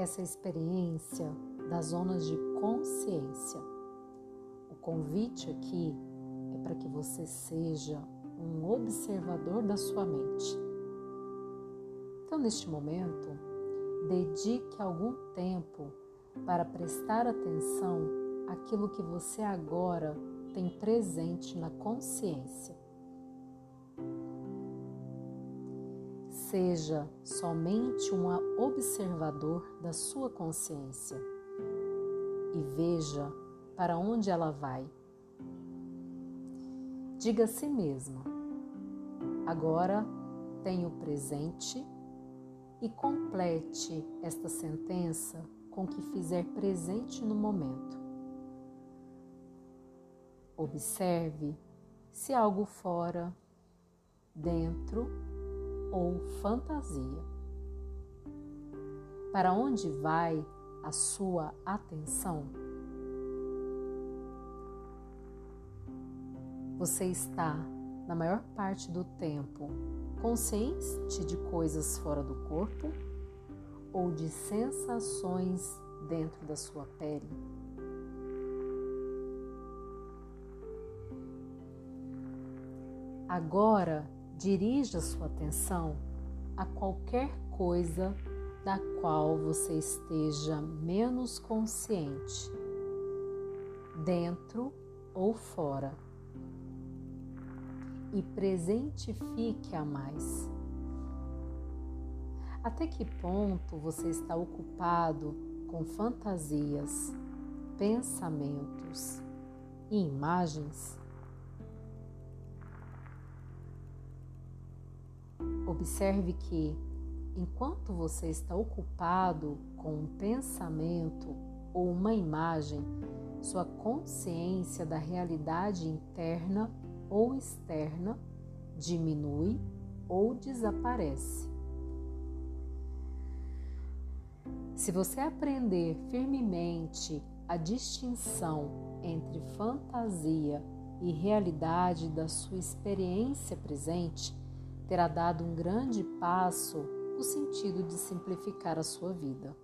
essa experiência das zonas de consciência. O convite aqui é para que você seja um observador da sua mente. Então, neste momento, dedique algum tempo para prestar atenção àquilo que você agora tem presente na consciência. Seja somente um observador da sua consciência e veja para onde ela vai. Diga a si mesma: agora tenho presente e complete esta sentença com o que fizer presente no momento. Observe se algo fora, dentro ou fantasia. Para onde vai a sua atenção? Você está, na maior parte do tempo, consciente de coisas fora do corpo ou de sensações dentro da sua pele? Agora dirija sua atenção a qualquer coisa da qual você esteja menos consciente, dentro ou fora, e presentifique a mais. Até que ponto você está ocupado com fantasias, pensamentos e imagens? Observe que, enquanto você está ocupado com um pensamento ou uma imagem, sua consciência da realidade interna ou externa diminui ou desaparece. Se você aprender firmemente a distinção entre fantasia e realidade da sua experiência presente, terá dado um grande passo no sentido de simplificar a sua vida.